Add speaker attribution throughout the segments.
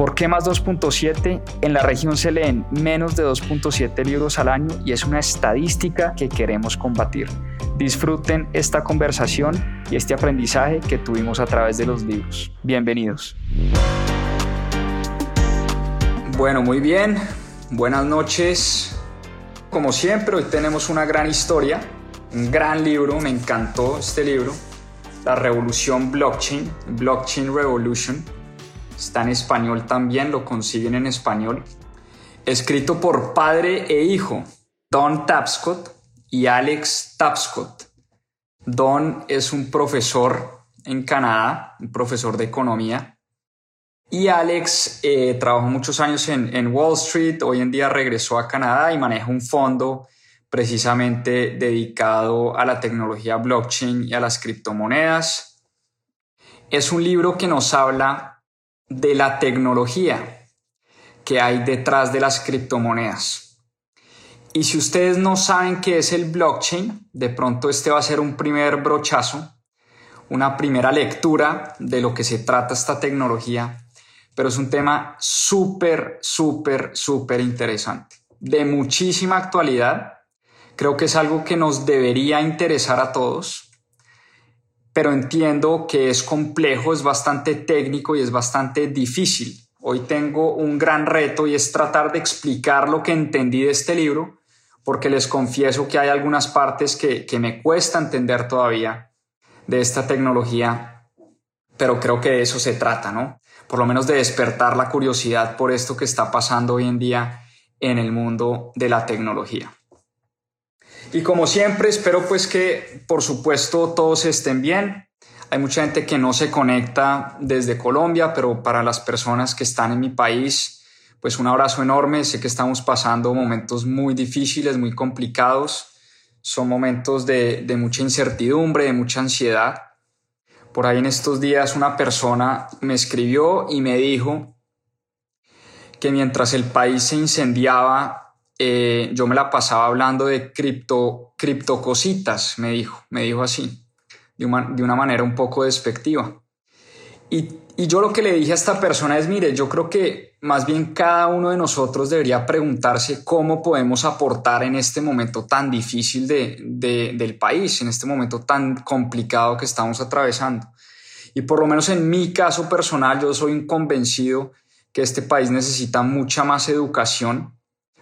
Speaker 1: ¿Por qué más 2.7? En la región se leen menos de 2.7 libros al año y es una estadística que queremos combatir. Disfruten esta conversación y este aprendizaje que tuvimos a través de los libros. Bienvenidos. Bueno, muy bien. Buenas noches. Como siempre, hoy tenemos una gran historia, un gran libro. Me encantó este libro. La revolución blockchain, Blockchain Revolution. Está en español también, lo consiguen en español. Escrito por padre e hijo, Don Tapscott y Alex Tapscott. Don es un profesor en Canadá, un profesor de economía. Y Alex eh, trabajó muchos años en, en, Wall Street, hoy en día regresó a Canadá y maneja un fondo precisamente dedicado a la tecnología blockchain y a las criptomonedas. Es un libro que nos habla de la tecnología que hay detrás de las criptomonedas. Y si ustedes no saben qué es el blockchain, de pronto este va a ser un primer brochazo, una primera lectura de lo que se trata esta tecnología, pero es un tema súper, súper, súper interesante, de muchísima actualidad. Creo que es algo que nos debería interesar a todos, pero entiendo que es complejo, es bastante técnico y es bastante difícil. Hoy tengo un gran reto y es tratar de explicar lo que entendí de este libro porque les confieso que hay algunas partes que, me cuesta entender todavía de esta tecnología, pero creo que de eso se trata, ¿no? Por lo menos de despertar la curiosidad por esto que está pasando hoy en día en el mundo de la tecnología. Y como siempre, espero pues que por supuesto todos estén bien. Hay mucha gente que no se conecta desde Colombia, pero para las personas que están en mi país, pues un abrazo enorme. Sé que estamos pasando momentos muy difíciles, muy complicados. Son momentos de, mucha incertidumbre, de mucha ansiedad. Por ahí en estos días una persona me escribió y me dijo que mientras el país se incendiaba, eh, yo me la pasaba hablando de cripto, criptocositas, me dijo, me dijo así, de de una manera un poco despectiva. Y y yo lo que le dije a esta persona es, mire, yo creo que más bien cada uno de nosotros debería preguntarse cómo podemos aportar en este momento tan difícil de, del país, en este momento tan complicado que estamos atravesando. Y por lo menos en mi caso personal, yo soy convencido que este país necesita mucha más educación,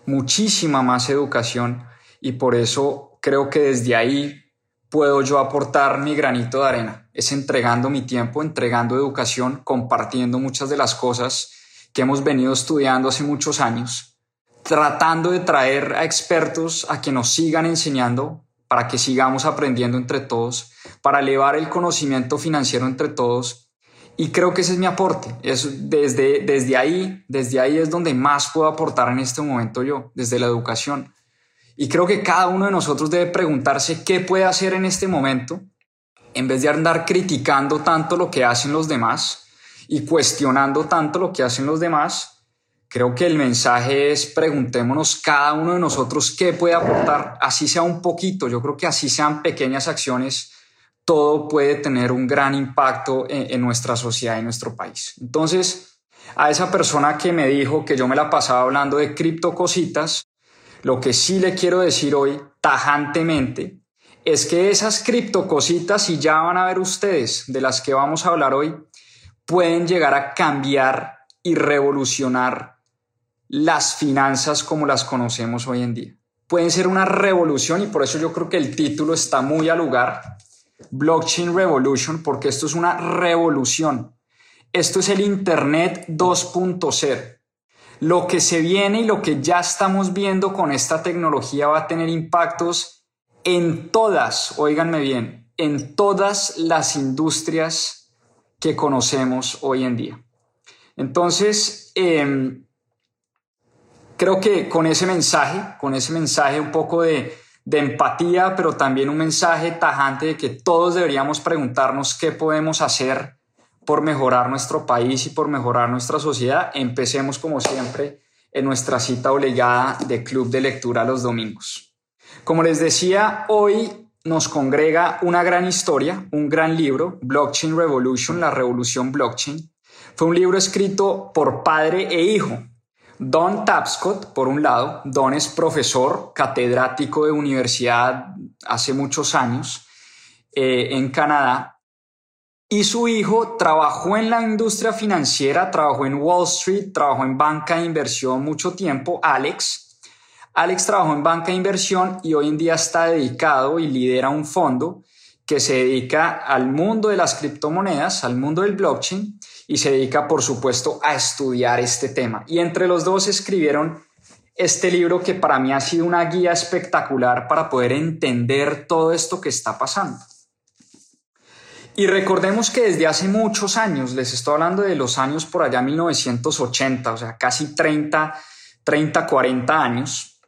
Speaker 1: muchísima más educación, y por eso creo que desde ahí puedo yo aportar mi granito de arena? Es entregando mi tiempo, entregando educación, compartiendo muchas de las cosas que hemos venido estudiando hace muchos años, tratando de traer a expertos a que nos sigan enseñando para que sigamos aprendiendo entre todos, para elevar el conocimiento financiero entre todos. Y creo que ese es mi aporte. Es desde, desde ahí, desde ahí es donde más puedo aportar en este momento yo, desde la educación y creo que cada uno de nosotros debe preguntarse qué puede hacer en este momento, en vez de andar criticando tanto lo que hacen los demás y cuestionando tanto lo que hacen los demás. Creo que el mensaje es preguntémonos cada uno de nosotros qué puede aportar, así sea un poquito, yo creo que así sean pequeñas acciones, todo puede tener un gran impacto en, nuestra sociedad y nuestro país. Entonces, a esa persona que me dijo que yo me la pasaba hablando de cripto cositas, lo que sí le quiero decir hoy tajantemente es que esas criptocositas, y ya van a ver ustedes de las que vamos a hablar hoy, pueden llegar a cambiar y revolucionar las finanzas como las conocemos hoy en día. Pueden ser una revolución y por eso yo creo que el título está muy al lugar, Blockchain Revolution, porque esto es una revolución. Esto es el Internet 2.0 lo que se viene y lo que ya estamos viendo con esta tecnología va a tener impactos en todas, oíganme bien, en todas las industrias que conocemos hoy en día. Entonces, em, creo que con ese mensaje, con ese mensaje un poco de, de empatía, pero también un mensaje tajante de que todos deberíamos preguntarnos qué podemos hacer por mejorar nuestro país y por mejorar nuestra sociedad. Empecemos como siempre en nuestra cita obligada de Club de Lectura los domingos. Como les decía, hoy nos congrega una gran historia, un gran libro, Blockchain Revolution, la revolución blockchain. Fue un libro escrito por padre e hijo, Don Tapscott, por un lado, Don es profesor catedrático de universidad hace muchos años eh, en Canadá y su hijo trabajó en la industria financiera, trabajó en Wall Street, trabajó en banca de inversión mucho tiempo, Alex. Alex trabajó en banca de inversión y hoy en día está dedicado y lidera un fondo que se dedica al mundo de las criptomonedas, al mundo del blockchain y se dedica, por supuesto, a estudiar este tema. Y entre los dos escribieron este libro que para mí ha sido una guía espectacular para poder entender todo esto que está pasando. Y recordemos que desde hace muchos años, les estoy hablando de los años por allá 1980, o sea, casi 30, 30, 40 años,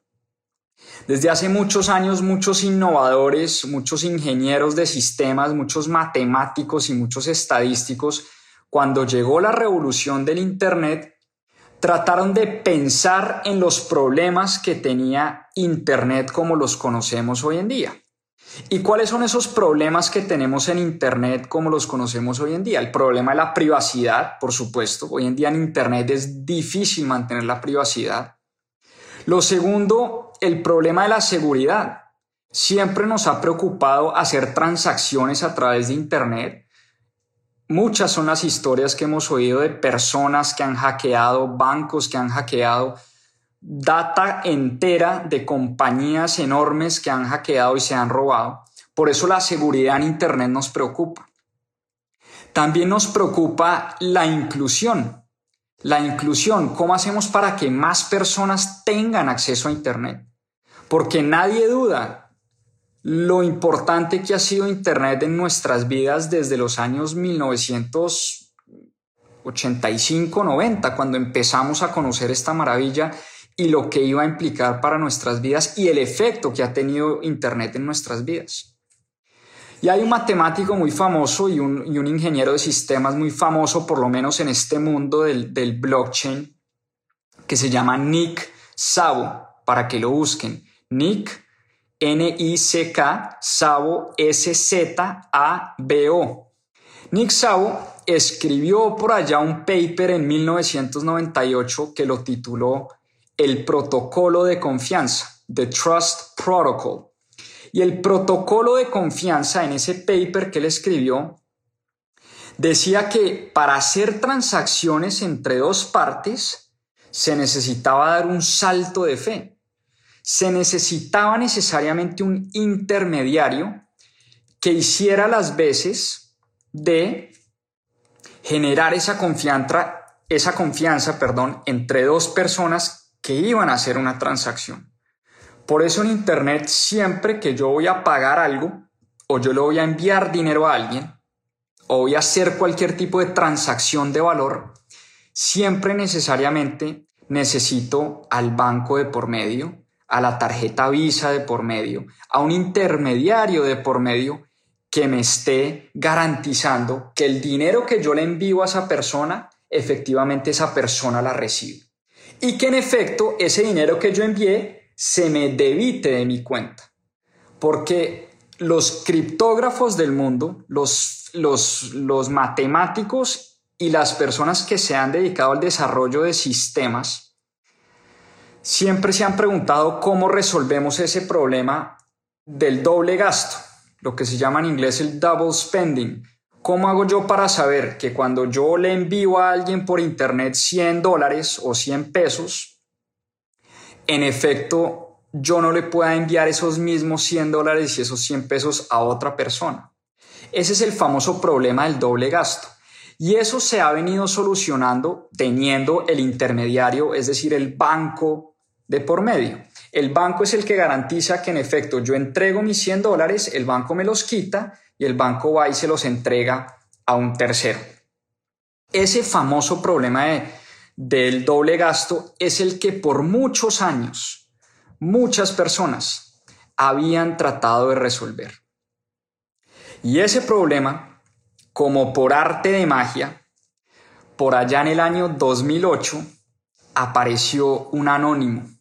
Speaker 1: desde hace muchos años muchos innovadores, muchos ingenieros de sistemas, muchos matemáticos y muchos estadísticos cuando llegó la revolución del Internet, trataron de pensar en los problemas que tenía Internet como los conocemos hoy en día. ¿Y cuáles son esos problemas que tenemos en Internet como los conocemos hoy en día? El problema de la privacidad, por supuesto. Hoy en día en Internet es difícil mantener la privacidad. Lo segundo, el problema de la seguridad. Siempre nos ha preocupado hacer transacciones a través de Internet Muchas son las historias que hemos oído de personas que han hackeado, bancos que han hackeado, data entera de compañías enormes que han hackeado y se han robado. Por eso la seguridad en Internet nos preocupa. También nos preocupa la inclusión. La inclusión, ¿cómo hacemos para que más personas tengan acceso a Internet? Porque nadie duda lo importante que ha sido Internet en nuestras vidas desde los años 1985-90, cuando empezamos a conocer esta maravilla y lo que iba a implicar para nuestras vidas y el efecto que ha tenido Internet en nuestras vidas. Y hay un matemático muy famoso y un, ingeniero de sistemas muy famoso, por lo menos en este mundo del, del blockchain, que se llama Nick Szabo, para que lo busquen. Nick N-I-C-K, Sabo, S-Z-A-B-O. Nick Sabo escribió por allá un paper en 1998 que lo tituló El protocolo de confianza, The Trust Protocol. Y el protocolo de confianza en ese paper que él escribió decía que para hacer transacciones entre dos partes se necesitaba dar un salto de fe se necesitaba necesariamente un intermediario que hiciera las veces de generar esa confianza, esa confianza perdón, entre dos personas que iban a hacer una transacción. Por eso en Internet siempre que yo voy a pagar algo o yo le voy a enviar dinero a alguien o voy a hacer cualquier tipo de transacción de valor, siempre necesariamente necesito al banco de por medio a la tarjeta Visa de por medio, a un intermediario de por medio que me esté garantizando que el dinero que yo le envío a esa persona, efectivamente esa persona la recibe. Y que en efecto ese dinero que yo envié se me debite de mi cuenta. Porque los criptógrafos del mundo, los, los, los matemáticos y las personas que se han dedicado al desarrollo de sistemas, siempre se han preguntado cómo resolvemos ese problema del doble gasto, lo que se llama en inglés el double spending. ¿Cómo hago yo para saber que cuando yo le envío a alguien por internet 100 dólares o 100 pesos, en efecto yo no le pueda enviar esos mismos 100 dólares y esos 100 pesos a otra persona? Ese es el famoso problema del doble gasto. Y eso se ha venido solucionando teniendo el intermediario, es decir, el banco de por medio. El banco es el que garantiza que en efecto yo entrego mis 100 dólares, el banco me los quita y el banco va y se los entrega a un tercero. Ese famoso problema del doble gasto es el que por muchos años muchas personas habían tratado de resolver. Y ese problema, como por arte de magia, por allá en el año 2008, apareció un anónimo.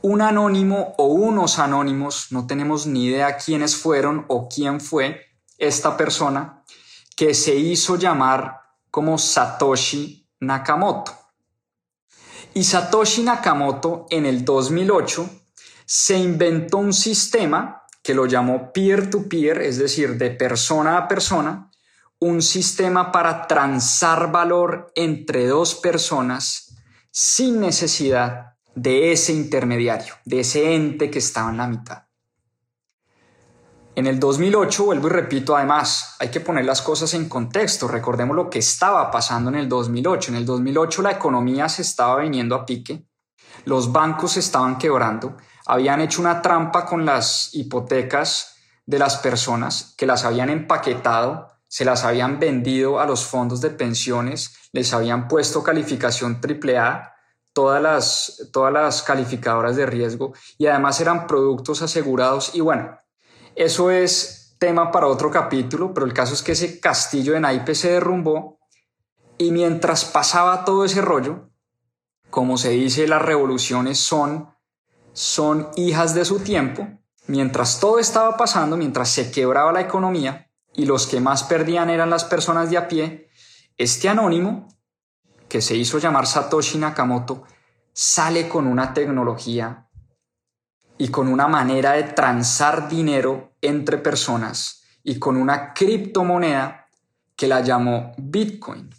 Speaker 1: Un anónimo o unos anónimos, no tenemos ni idea quiénes fueron o quién fue esta persona, que se hizo llamar como Satoshi Nakamoto. Y Satoshi Nakamoto en el 2008 se inventó un sistema que lo llamó peer-to-peer, es decir, de persona a persona, un sistema para transar valor entre dos personas sin necesidad de ese intermediario, de ese ente que estaba en la mitad. En el 2008, vuelvo y repito, además, hay que poner las cosas en contexto. Recordemos lo que estaba pasando en el 2008. En el 2008 la economía se estaba viniendo a pique, los bancos se estaban quebrando, habían hecho una trampa con las hipotecas de las personas que las habían empaquetado, se las habían vendido a los fondos de pensiones, les habían puesto calificación AAA, todas las, todas las calificadoras de riesgo y además eran productos asegurados. Y bueno, eso es tema para otro capítulo, pero el caso es que ese castillo de naipes se derrumbó y mientras pasaba todo ese rollo, como se dice, las revoluciones son, son hijas de su tiempo, mientras todo estaba pasando, mientras se quebraba la economía y los que más perdían eran las personas de a pie, este anónimo, que se hizo llamar Satoshi Nakamoto, sale con una tecnología y con una manera de transar dinero entre personas y con una criptomoneda que la llamó Bitcoin.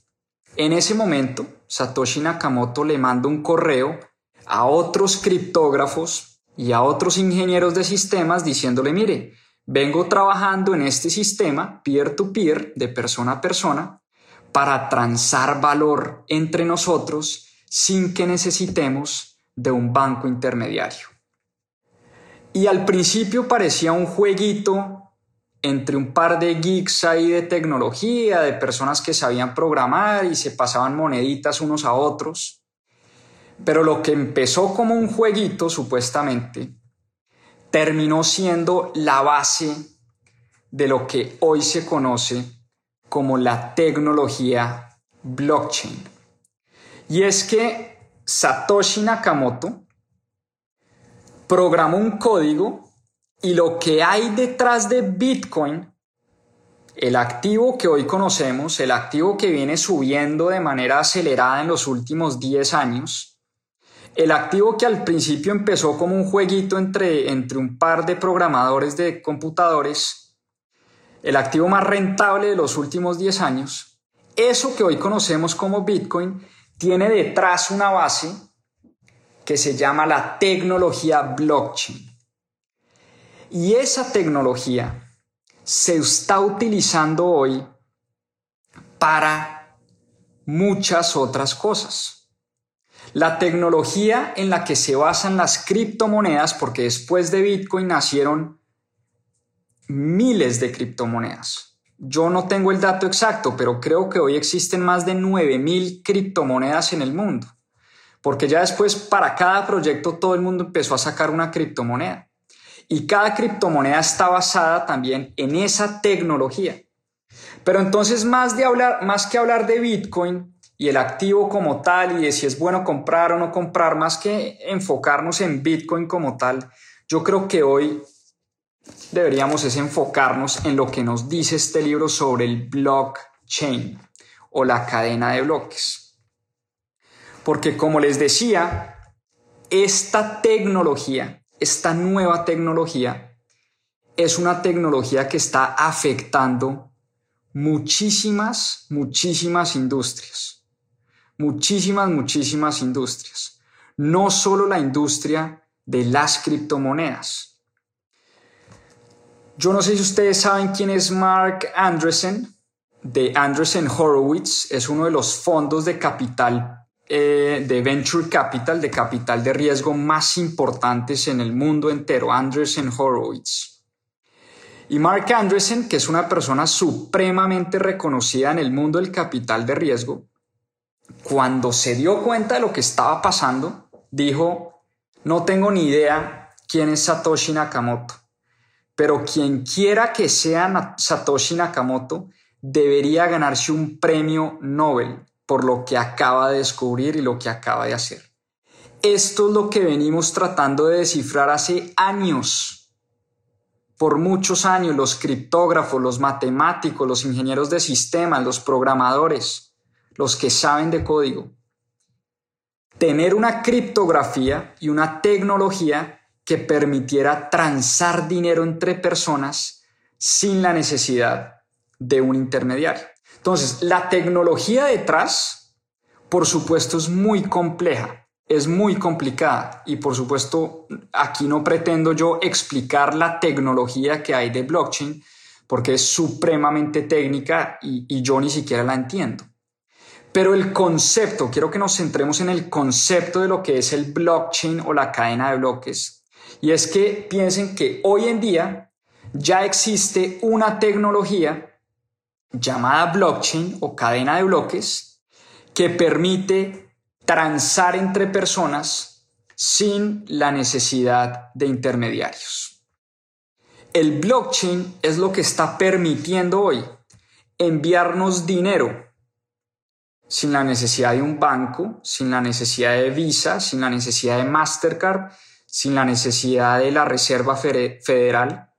Speaker 1: En ese momento, Satoshi Nakamoto le manda un correo a otros criptógrafos y a otros ingenieros de sistemas diciéndole, mire, vengo trabajando en este sistema peer-to-peer, de persona a persona, para transar valor entre nosotros sin que necesitemos de un banco intermediario. Y al principio parecía un jueguito entre un par de geeks ahí de tecnología, de personas que sabían programar y se pasaban moneditas unos a otros. Pero lo que empezó como un jueguito, supuestamente, terminó siendo la base de lo que hoy se conoce como la tecnología blockchain. Y es que Satoshi Nakamoto programó un código y lo que hay detrás de Bitcoin, el activo que hoy conocemos, el activo que viene subiendo de manera acelerada en los últimos 10 años, el activo que al principio empezó como un jueguito entre, entre un par de programadores de computadores, el activo más rentable de los últimos 10 años, eso que hoy conocemos como Bitcoin, tiene detrás una base que se llama la tecnología blockchain. Y esa tecnología se está utilizando hoy para muchas otras cosas. La tecnología en la que se basan las criptomonedas, porque después de Bitcoin nacieron miles de criptomonedas. Yo no tengo el dato exacto, pero creo que hoy existen más de 9.000 criptomonedas en el mundo porque ya después para cada proyecto todo el mundo empezó a sacar una criptomoneda. Y cada criptomoneda está basada también en esa tecnología. Pero entonces más, de hablar, más que hablar de Bitcoin y el activo como tal y de si es bueno comprar o no comprar, más que enfocarnos en Bitcoin como tal, yo creo que hoy deberíamos es enfocarnos en lo que nos dice este libro sobre el blockchain o la cadena de bloques. Porque como les decía, esta tecnología, esta nueva tecnología, es una tecnología que está afectando muchísimas, muchísimas industrias. Muchísimas, muchísimas industrias. No solo la industria de las criptomonedas. Yo no sé si ustedes saben quién es Mark Andreessen de Andreessen Horowitz. Es uno de los fondos de capital eh, de venture capital, de capital de riesgo más importantes en el mundo entero, Andreessen Horowitz. Y Mark Andreessen, que es una persona supremamente reconocida en el mundo del capital de riesgo, cuando se dio cuenta de lo que estaba pasando, dijo, no tengo ni idea quién es Satoshi Nakamoto, pero quien quiera que sea Satoshi Nakamoto debería ganarse un premio Nobel por lo que acaba de descubrir y lo que acaba de hacer. Esto es lo que venimos tratando de descifrar hace años. Por muchos años los criptógrafos, los matemáticos, los ingenieros de sistemas, los programadores, los que saben de código. Tener una criptografía y una tecnología que permitiera transar dinero entre personas sin la necesidad de un intermediario. Entonces, la tecnología detrás, por supuesto, es muy compleja es muy complicada y por supuesto aquí no pretendo yo explicar la tecnología que hay de blockchain porque es supremamente técnica y, y, yo ni siquiera la entiendo. Pero el concepto, quiero que nos centremos en el concepto de lo que es el blockchain o la cadena de bloques. Y es que piensen que hoy en día ya existe una tecnología llamada blockchain o cadena de bloques que permite transar entre personas sin la necesidad de intermediarios. El blockchain es lo que está permitiendo hoy enviarnos dinero sin la necesidad de un banco, sin la necesidad de Visa, sin la necesidad de Mastercard, sin la necesidad de la Reserva Federal,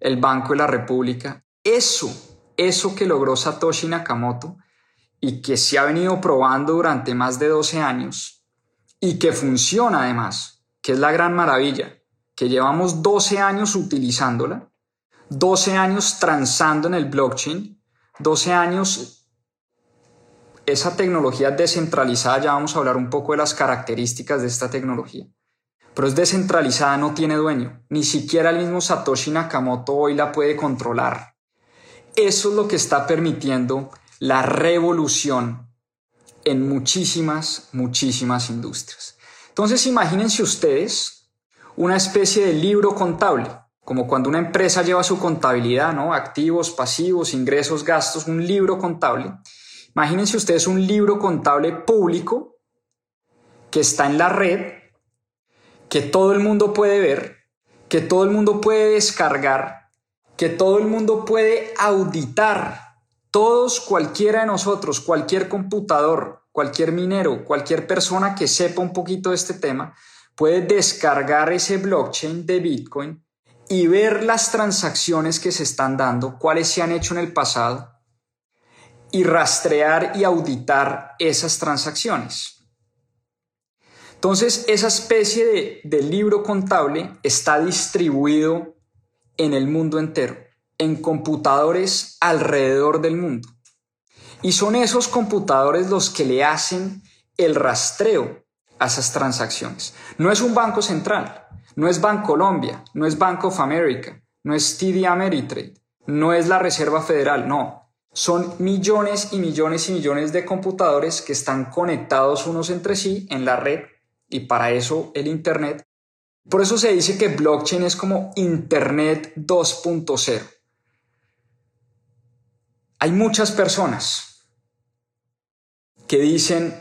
Speaker 1: el Banco de la República. Eso, eso que logró Satoshi Nakamoto, y que se ha venido probando durante más de 12 años y que funciona además, que es la gran maravilla, que llevamos 12 años utilizándola, 12 años transando en el blockchain, 12 años esa tecnología descentralizada, ya vamos a hablar un poco de las características de esta tecnología, pero es descentralizada, no tiene dueño, ni siquiera el mismo Satoshi Nakamoto hoy la puede controlar. Eso es lo que está permitiendo la revolución en muchísimas, muchísimas industrias. Entonces imagínense ustedes una especie de libro contable, como cuando una empresa lleva su contabilidad, ¿no? Activos, pasivos, ingresos, gastos, un libro contable. Imagínense ustedes un libro contable público que está en la red, que todo el mundo puede ver, que todo el mundo puede descargar, que todo el mundo puede auditar todos, cualquiera de nosotros, cualquier computador, cualquier minero, cualquier persona que sepa un poquito de este tema, puede descargar ese blockchain de Bitcoin y ver las transacciones que se están dando, cuáles se han hecho en el pasado, y rastrear y auditar esas transacciones. Entonces, esa especie de, libro contable está distribuido en el mundo entero en computadores alrededor del mundo. Y son esos computadores los que le hacen el rastreo a esas transacciones. No es un banco central, no es Bancolombia, no es Bank of America, no es TD Ameritrade, no es la Reserva Federal, no. Son millones y millones y millones de computadores que están conectados unos entre sí en la red y para eso el Internet. Por eso se dice que blockchain es como Internet 2.0. Hay muchas personas que dicen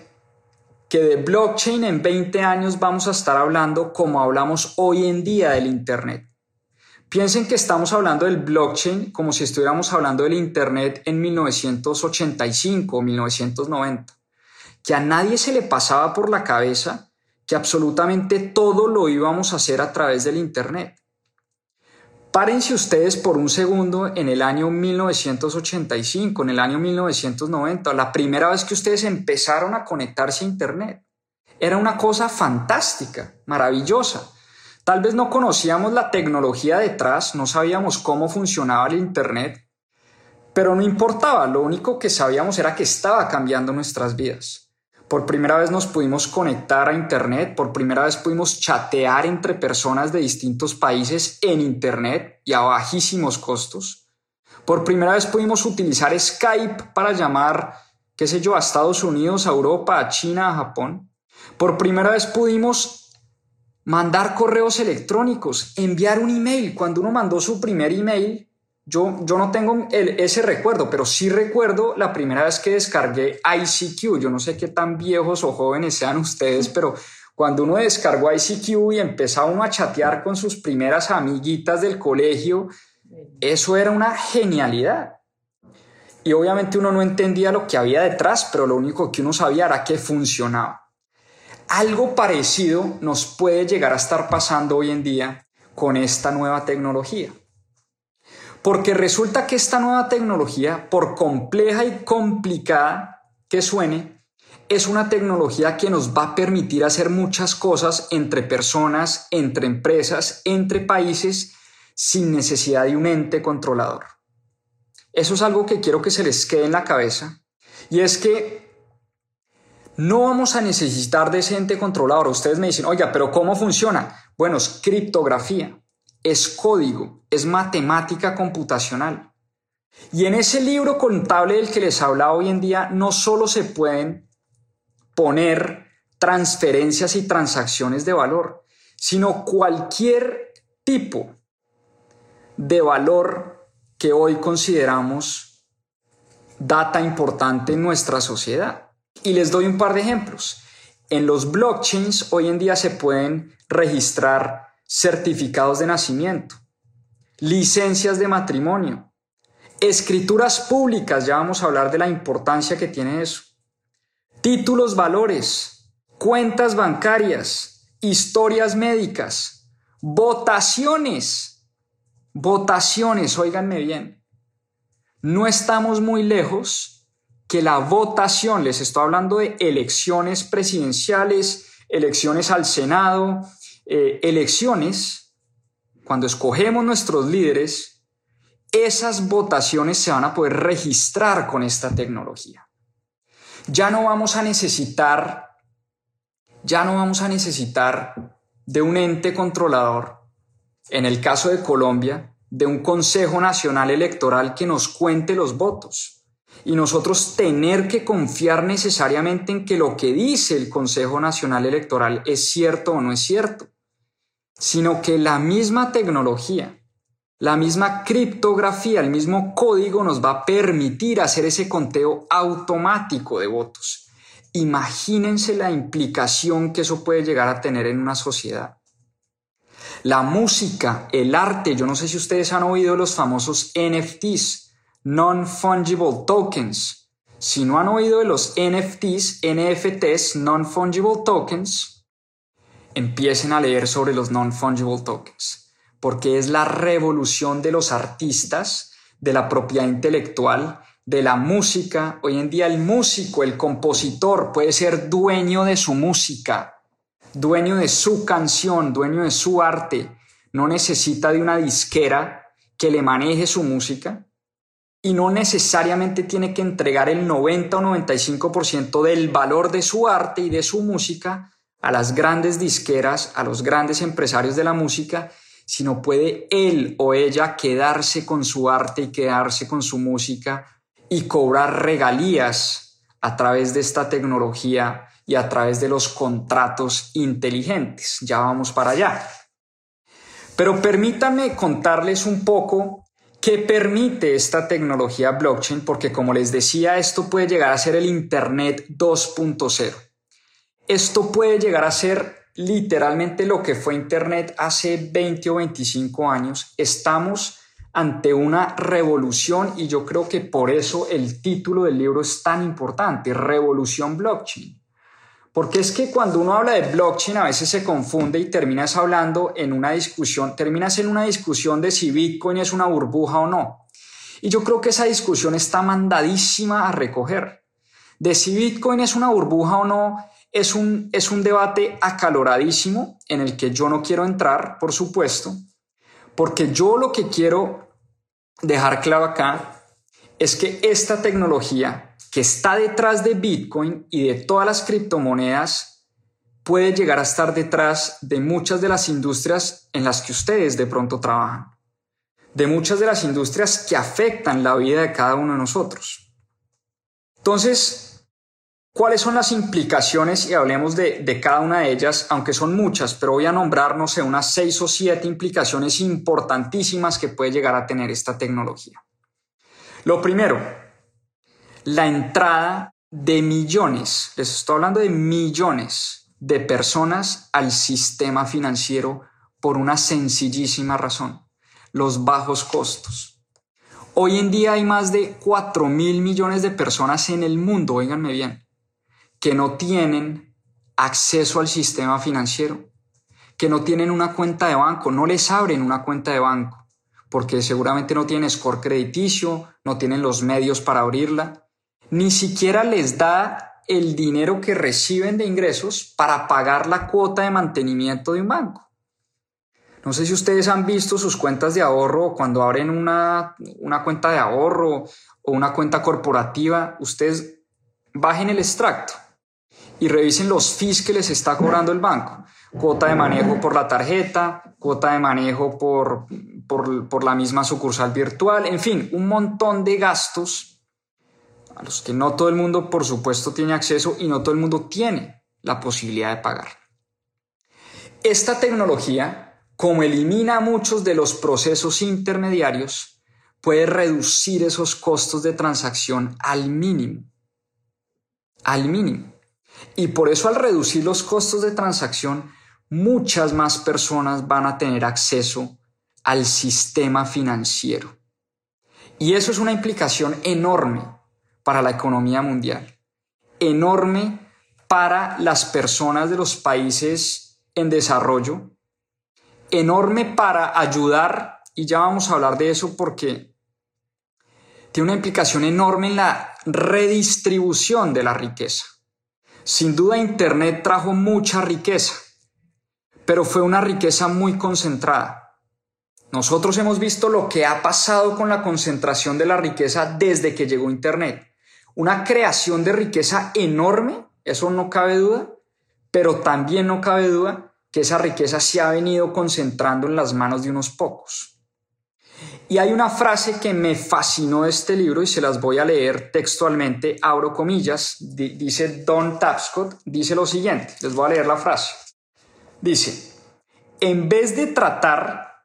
Speaker 1: que de blockchain en 20 años vamos a estar hablando como hablamos hoy en día del Internet. Piensen que estamos hablando del blockchain como si estuviéramos hablando del Internet en 1985 o 1990, que a nadie se le pasaba por la cabeza que absolutamente todo lo íbamos a hacer a través del Internet. Párense ustedes por un segundo en el año 1985, en el año 1990, la primera vez que ustedes empezaron a conectarse a Internet. Era una cosa fantástica, maravillosa. Tal vez no conocíamos la tecnología detrás, no sabíamos cómo funcionaba el Internet, pero no importaba, lo único que sabíamos era que estaba cambiando nuestras vidas. Por primera vez nos pudimos conectar a Internet, por primera vez pudimos chatear entre personas de distintos países en Internet y a bajísimos costos. Por primera vez pudimos utilizar Skype para llamar, qué sé yo, a Estados Unidos, a Europa, a China, a Japón. Por primera vez pudimos mandar correos electrónicos, enviar un email. Cuando uno mandó su primer email, yo, no tengo ese recuerdo, pero sí recuerdo la primera vez que descargué ICQ. Yo no sé qué tan viejos o jóvenes sean ustedes, pero Cuando uno descargó ICQ y empezaba uno a chatear con sus primeras amiguitas del colegio, eso era una genialidad. Y obviamente uno no entendía lo que había detrás, pero lo único que uno sabía era que funcionaba. Algo parecido nos puede llegar a estar pasando hoy en día con esta nueva tecnología. Porque resulta que esta nueva tecnología, por compleja y complicada que suene, es una tecnología que nos va a permitir hacer muchas cosas entre personas, entre empresas, entre países, sin necesidad de un ente controlador. Eso es algo que quiero que se les quede en la cabeza. Y es que no vamos a necesitar de ese ente controlador. Ustedes me dicen, oiga, pero ¿cómo funciona? Bueno, es criptografía, es código, es matemática computacional. Y en ese libro contable del que les habla hoy en día, no solo se pueden poner transferencias y transacciones de valor, sino cualquier tipo de valor que hoy consideramos data importante en nuestra sociedad. Y les doy un par de ejemplos. En los blockchains hoy en día se pueden registrar certificados de nacimiento, licencias de matrimonio, escrituras públicas, ya vamos a hablar de la importancia que tiene eso, títulos valores, cuentas bancarias, historias médicas, votaciones, votaciones, óiganme bien. No estamos muy lejos que la votación, les estoy hablando de elecciones presidenciales, elecciones al Senado, eh, elecciones, cuando escogemos nuestros líderes, esas votaciones se van a poder registrar con esta tecnología. Ya no vamos a necesitar, ya no vamos a necesitar de un ente controlador, en el caso de Colombia, de un Consejo Nacional Electoral que nos cuente los votos y nosotros tener que confiar necesariamente en que lo que dice el Consejo Nacional Electoral es cierto o no es cierto, sino que la misma tecnología, la misma criptografía, el mismo código nos va a permitir hacer ese conteo automático de votos. Imagínense la implicación que eso puede llegar a tener en una sociedad. La música, el arte, yo no sé si ustedes han oído los famosos NFTs, non-fungible tokens. Si no han oído de los NFTs, NFTs, non-fungible tokens, empiecen a leer sobre los non-fungible tokens, porque es la revolución de los artistas, de la propiedad intelectual, de la música. Hoy en día el músico, el compositor puede ser dueño de su música, dueño de su canción, dueño de su arte. No necesita de una disquera que le maneje su música, y no necesariamente tiene que entregar el 90 o 95% del valor de su arte y de su música a las grandes disqueras, a los grandes empresarios de la música, sino puede él o ella quedarse con su arte y quedarse con su música y cobrar regalías a través de esta tecnología y a través de los contratos inteligentes. Ya vamos para allá. Pero permítanme contarles un poco ¿Qué permite esta tecnología blockchain? Porque como les decía, esto puede llegar a ser el Internet 2.0. Esto puede llegar a ser literalmente lo que fue Internet hace 20 o 25 años. Estamos ante una revolución y yo creo que por eso el título del libro es tan importante, Revolución Blockchain. Porque es que cuando uno habla de blockchain a veces se confunde y terminas hablando en una discusión, terminas en una discusión de si Bitcoin es una burbuja o no. Y yo creo que esa discusión está mandadísima a recoger. De si Bitcoin es una burbuja o no es un, es un debate acaloradísimo en el que yo no quiero entrar, por supuesto, porque yo lo que quiero dejar claro acá es que esta tecnología que está detrás de Bitcoin y de todas las criptomonedas puede llegar a estar detrás de muchas de las industrias en las que ustedes de pronto trabajan, de muchas de las industrias que afectan la vida de cada uno de nosotros. Entonces, ¿cuáles son las implicaciones? Y hablemos de, cada una de ellas, aunque son muchas, pero voy a nombrar, unas seis o siete implicaciones importantísimas que puede llegar a tener esta tecnología. Lo primero, la entrada de millones, les estoy hablando de millones de personas al sistema financiero por una sencillísima razón, los bajos costos. Hoy en día hay más de 4 mil millones de personas en el mundo, oíganme bien, que no tienen acceso al sistema financiero, que no tienen una cuenta de banco, no les abren una cuenta de banco, porque seguramente no tienen score crediticio, no tienen los medios para abrirla, ni siquiera les da el dinero que reciben de ingresos para pagar la cuota de mantenimiento de un banco. No sé si ustedes han visto sus cuentas de ahorro cuando abren una, una cuenta de ahorro o una cuenta corporativa, ustedes bajen el extracto y revisen los fees que les está cobrando el banco. Cuota de manejo por la tarjeta, cuota de manejo por, por, por la misma sucursal virtual, en fin, un montón de gastos a los que no todo el mundo, por supuesto, tiene acceso y no todo el mundo tiene la posibilidad de pagar. Esta tecnología como elimina muchos de los procesos intermediarios, puede reducir esos costos de transacción al mínimo. Al mínimo. Y por eso al reducir los costos de transacción, muchas más personas van a tener acceso al sistema financiero. Y eso es una implicación enorme para la economía mundial, enorme para las personas de los países en desarrollo enorme para ayudar, y ya vamos a hablar de eso porque tiene una implicación enorme en la redistribución de la riqueza. Sin duda Internet trajo mucha riqueza, pero fue una riqueza muy concentrada. Nosotros hemos visto lo que ha pasado con la concentración de la riqueza desde que llegó Internet. Una creación de riqueza enorme, eso no cabe duda, pero también no cabe duda que esa riqueza se ha venido concentrando en las manos de unos pocos. Y hay una frase que me fascinó de este libro y se las voy a leer textualmente, abro comillas, dice Don Tapscott, dice lo siguiente, les voy a leer la frase. Dice, en vez de tratar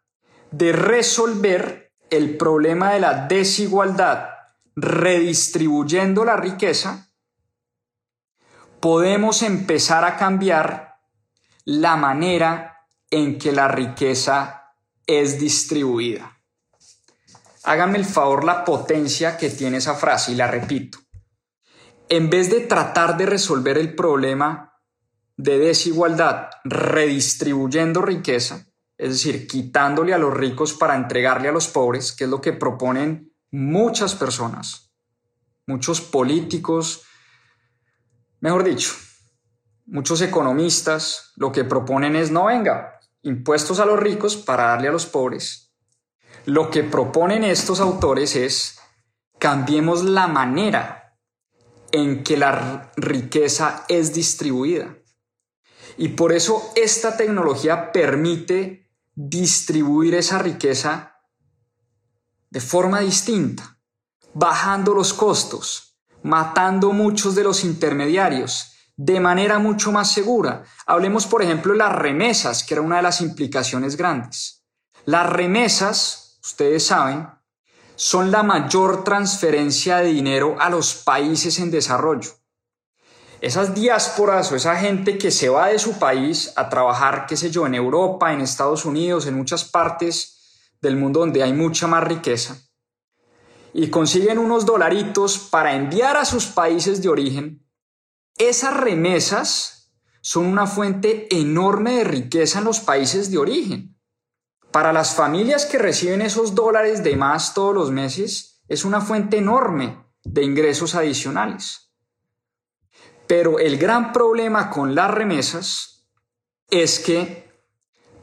Speaker 1: de resolver el problema de la desigualdad redistribuyendo la riqueza, podemos empezar a cambiar la manera en que la riqueza es distribuida. Hágame el favor la potencia que tiene esa frase y la repito. En vez de tratar de resolver el problema de desigualdad redistribuyendo riqueza, es decir, quitándole a los ricos para entregarle a los pobres, que es lo que proponen muchas personas, muchos políticos, mejor dicho, muchos economistas lo que proponen es no venga, impuestos a los ricos para darle a los pobres. Lo que proponen estos autores es cambiemos la manera en que la riqueza es distribuida. Y por eso esta tecnología permite distribuir esa riqueza de forma distinta, bajando los costos, matando muchos de los intermediarios de manera mucho más segura. Hablemos, por ejemplo, de las remesas, que era una de las implicaciones grandes. Las remesas, ustedes saben, son la mayor transferencia de dinero a los países en desarrollo. Esas diásporas o esa gente que se va de su país a trabajar, qué sé yo, en Europa, en Estados Unidos, en muchas partes del mundo donde hay mucha más riqueza, y consiguen unos dolaritos para enviar a sus países de origen, esas remesas son una fuente enorme de riqueza en los países de origen. Para las familias que reciben esos dólares de más todos los meses, es una fuente enorme de ingresos adicionales. Pero el gran problema con las remesas es que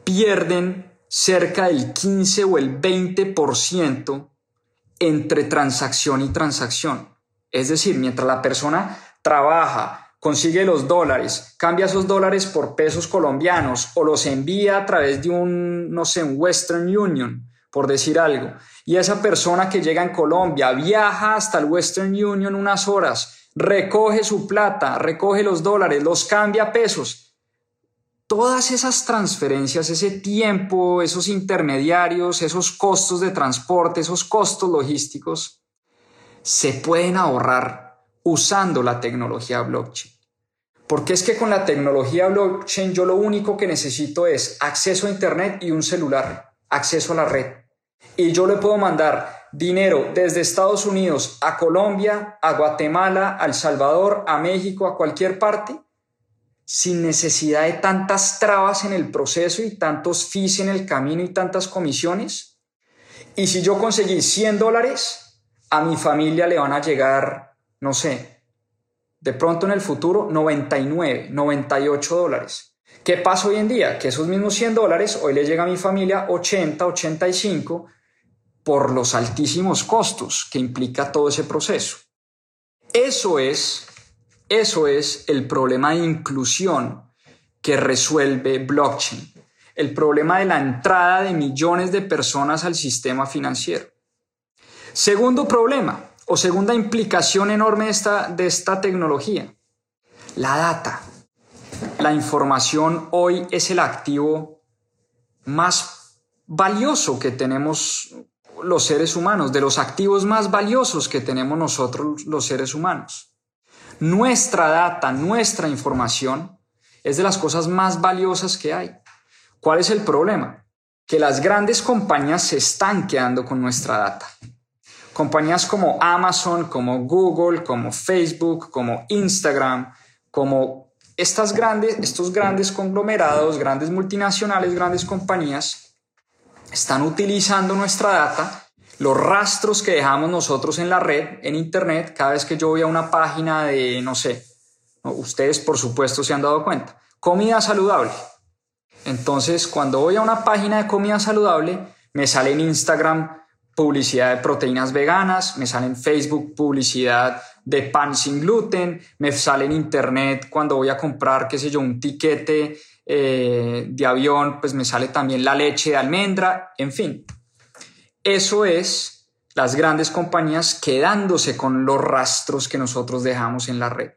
Speaker 1: pierden cerca del 15 o el 20% entre transacción y transacción. Es decir, mientras la persona trabaja, consigue los dólares, cambia esos dólares por pesos colombianos o los envía a través de un, no sé, un Western Union, por decir algo. Y esa persona que llega en Colombia viaja hasta el Western Union unas horas, recoge su plata, recoge los dólares, los cambia a pesos. Todas esas transferencias, ese tiempo, esos intermediarios, esos costos de transporte, esos costos logísticos, se pueden ahorrar usando la tecnología blockchain. Porque es que con la tecnología blockchain yo lo único que necesito es acceso a Internet y un celular, acceso a la red. Y yo le puedo mandar dinero desde Estados Unidos a Colombia, a Guatemala, a El Salvador, a México, a cualquier parte, sin necesidad de tantas trabas en el proceso y tantos fees en el camino y tantas comisiones. Y si yo conseguí 100 dólares, a mi familia le van a llegar, no sé, de pronto en el futuro 99, 98 dólares. ¿Qué pasa hoy en día? Que esos mismos 100 dólares hoy le llega a mi familia 80, 85 por los altísimos costos que implica todo ese proceso. Eso es, eso es el problema de inclusión que resuelve blockchain, el problema de la entrada de millones de personas al sistema financiero. Segundo problema, o segunda implicación enorme esta, de esta tecnología, la data. La información hoy es el activo más valioso que tenemos los seres humanos, de los activos más valiosos que tenemos nosotros los seres humanos. Nuestra data, nuestra información es de las cosas más valiosas que hay. ¿Cuál es el problema? Que las grandes compañías se están quedando con nuestra data. Compañías como Amazon, como Google, como Facebook, como Instagram, como estas grandes, estos grandes conglomerados, grandes multinacionales, grandes compañías, están utilizando nuestra data, los rastros que dejamos nosotros en la red, en Internet, cada vez que yo voy a una página de, no sé, ustedes por supuesto se han dado cuenta, comida saludable. Entonces, cuando voy a una página de comida saludable, me sale en Instagram publicidad de proteínas veganas, me sale en Facebook publicidad de pan sin gluten, me sale en Internet cuando voy a comprar, qué sé yo, un tiquete eh, de avión, pues me sale también la leche de almendra, en fin. Eso es las grandes compañías quedándose con los rastros que nosotros dejamos en la red.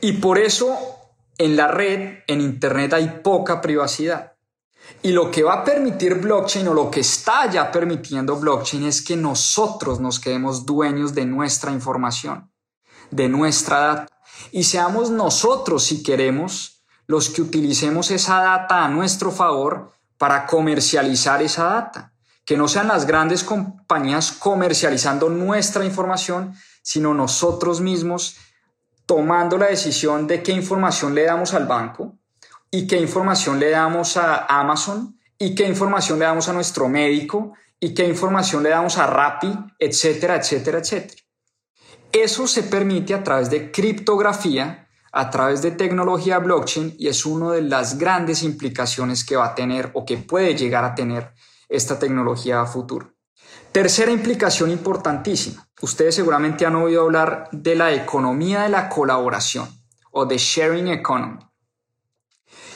Speaker 1: Y por eso en la red, en Internet, hay poca privacidad. Y lo que va a permitir blockchain o lo que está ya permitiendo blockchain es que nosotros nos quedemos dueños de nuestra información, de nuestra data. Y seamos nosotros, si queremos, los que utilicemos esa data a nuestro favor para comercializar esa data. Que no sean las grandes compañías comercializando nuestra información, sino nosotros mismos tomando la decisión de qué información le damos al banco y qué información le damos a Amazon y qué información le damos a nuestro médico y qué información le damos a Rappi, etcétera, etcétera, etcétera. Eso se permite a través de criptografía a través de tecnología blockchain y es una de las grandes implicaciones que va a tener o que puede llegar a tener esta tecnología a futuro. Tercera implicación importantísima. Ustedes seguramente han oído hablar de la economía de la colaboración o de sharing economy.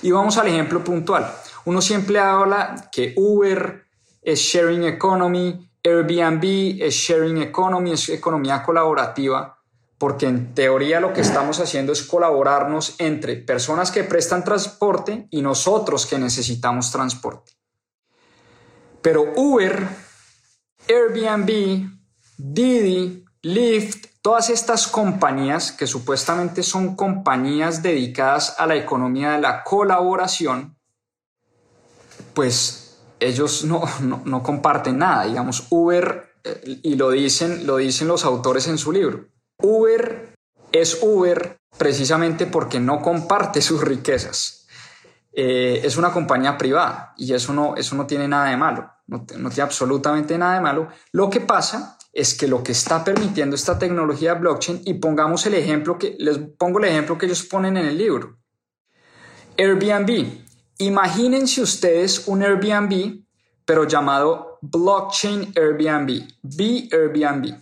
Speaker 1: Y vamos al ejemplo puntual. Uno siempre habla que Uber es sharing economy, Airbnb es sharing economy, es economía colaborativa porque en teoría lo que estamos haciendo es colaborarnos entre personas que prestan transporte y nosotros que necesitamos transporte. Pero Uber, Airbnb, Didi, Lyft, todas estas compañías que supuestamente son compañías dedicadas a la economía de la colaboración, pues ellos no, no, comparten nada. Digamos, Uber, eh, y lo dicen, lo dicen los autores en su libro, Uber es Uber precisamente porque no comparte sus riquezas. Eh, es una compañía privada y eso no, eso no tiene nada de malo, no, no tiene absolutamente nada de malo. Lo que pasa es que lo que está permitiendo esta tecnología blockchain, y pongamos el ejemplo que les pongo el ejemplo que ellos ponen en el libro. Airbnb. Imagínense ustedes un Airbnb, pero llamado blockchain Airbnb, B Airbnb.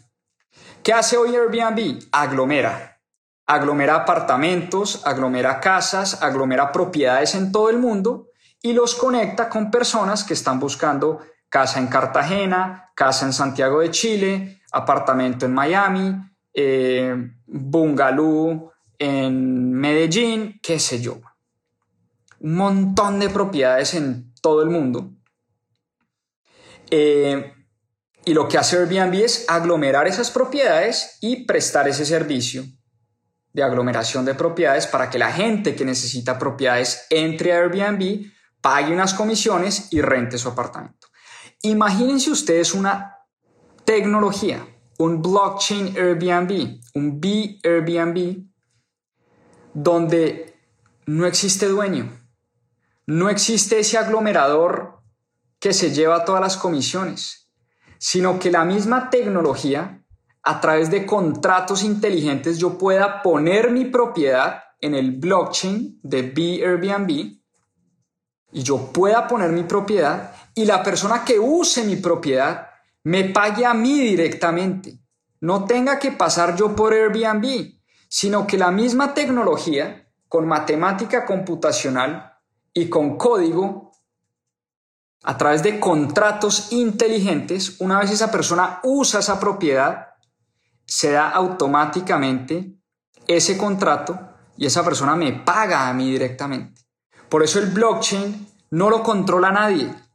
Speaker 1: ¿Qué hace hoy Airbnb? Aglomera. Aglomera apartamentos, aglomera casas, aglomera propiedades en todo el mundo y los conecta con personas que están buscando casa en Cartagena, casa en Santiago de Chile, apartamento en Miami, eh, bungalow en Medellín, qué sé yo. Un montón de propiedades en todo el mundo. Eh, y lo que hace Airbnb es aglomerar esas propiedades y prestar ese servicio de aglomeración de propiedades para que la gente que necesita propiedades entre a Airbnb, pague unas comisiones y rente su apartamento. Imagínense ustedes una tecnología, un blockchain Airbnb, un B Airbnb, donde no existe dueño, no existe ese aglomerador que se lleva todas las comisiones, sino que la misma tecnología, a través de contratos inteligentes, yo pueda poner mi propiedad en el blockchain de B Airbnb y yo pueda poner mi propiedad y la persona que use mi propiedad me pague a mí directamente. No tenga que pasar yo por Airbnb, sino que la misma tecnología, con matemática computacional y con código, a través de contratos inteligentes, una vez esa persona usa esa propiedad, se da automáticamente ese contrato y esa persona me paga a mí directamente. Por eso el blockchain no lo controla nadie.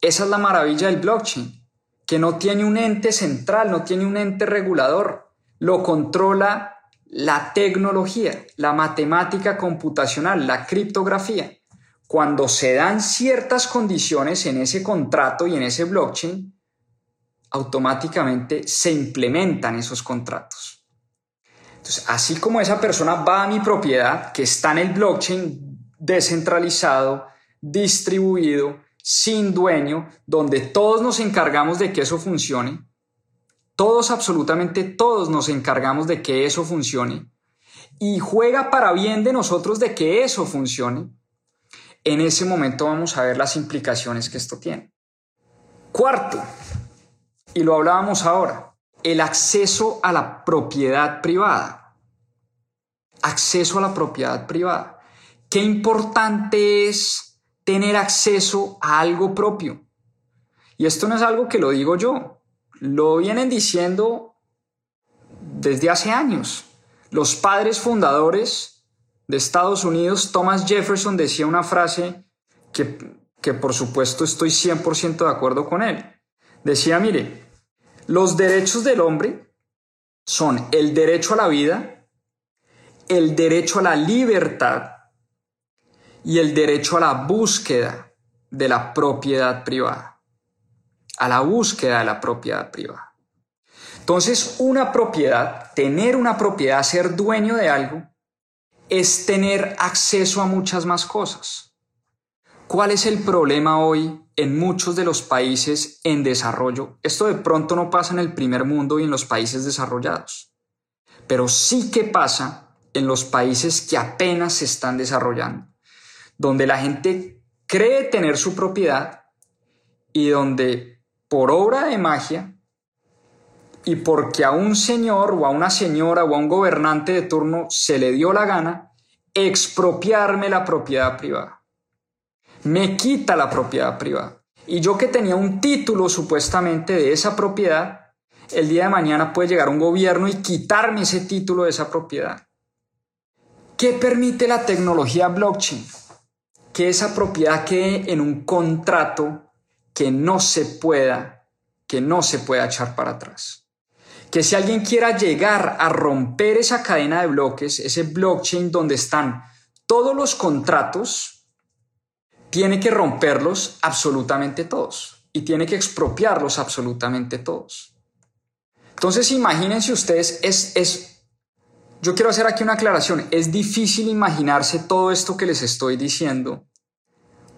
Speaker 1: Esa es la maravilla del blockchain, que no tiene un ente central, no tiene un ente regulador, lo controla la tecnología, la matemática computacional, la criptografía. Cuando se dan ciertas condiciones en ese contrato y en ese blockchain, automáticamente se implementan esos contratos. Entonces, así como esa persona va a mi propiedad, que está en el blockchain descentralizado, distribuido, sin dueño, donde todos nos encargamos de que eso funcione, todos, absolutamente todos nos encargamos de que eso funcione y juega para bien de nosotros de que eso funcione, en ese momento vamos a ver las implicaciones que esto tiene. Cuarto, y lo hablábamos ahora, el acceso a la propiedad privada. Acceso a la propiedad privada. Qué importante es tener acceso a algo propio. Y esto no es algo que lo digo yo, lo vienen diciendo desde hace años. Los padres fundadores de Estados Unidos, Thomas Jefferson decía una frase que, que por supuesto estoy 100% de acuerdo con él. Decía, mire, los derechos del hombre son el derecho a la vida, el derecho a la libertad y el derecho a la búsqueda de la propiedad privada a la búsqueda de la propiedad privada. Entonces, una propiedad, tener una propiedad, ser dueño de algo, es tener acceso a muchas más cosas. ¿Cuál es el problema hoy en muchos de los países en desarrollo? Esto de pronto no pasa en el primer mundo y en los países desarrollados, pero sí que pasa en los países que apenas se están desarrollando, donde la gente cree tener su propiedad y donde por obra de magia y porque a un señor o a una señora o a un gobernante de turno se le dio la gana expropiarme la propiedad privada. Me quita la propiedad privada. Y yo que tenía un título supuestamente de esa propiedad, el día de mañana puede llegar un gobierno y quitarme ese título de esa propiedad. ¿Qué permite la tecnología blockchain? Que esa propiedad quede en un contrato que no se pueda, que no se pueda echar para atrás. Que si alguien quiera llegar a romper esa cadena de bloques, ese blockchain donde están todos los contratos, tiene que romperlos absolutamente todos y tiene que expropiarlos absolutamente todos. Entonces imagínense ustedes, es, es, yo quiero hacer aquí una aclaración, es difícil imaginarse todo esto que les estoy diciendo.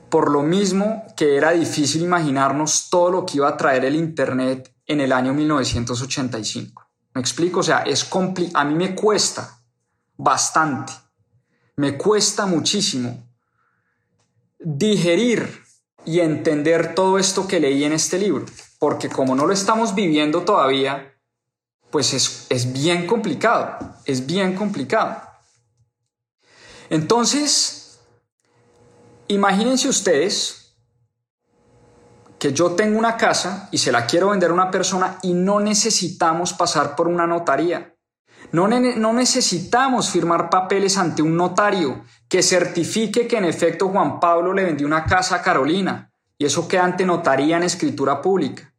Speaker 1: Por lo mismo que era difícil imaginarnos todo lo que iba a traer el Internet en el año 1985. ¿Me explico? O sea, es a mí me cuesta bastante, me cuesta muchísimo digerir y entender todo esto que leí en este libro, porque como no lo estamos viviendo todavía, pues es, es bien complicado, es bien complicado. Entonces, Imagínense ustedes que yo tengo una casa y se la quiero vender a una persona y no necesitamos pasar por una notaría. No, necesitamos firmar papeles ante un notario que certifique que en efecto Juan Pablo le vendió una casa a Carolina y eso queda ante notaría en escritura pública.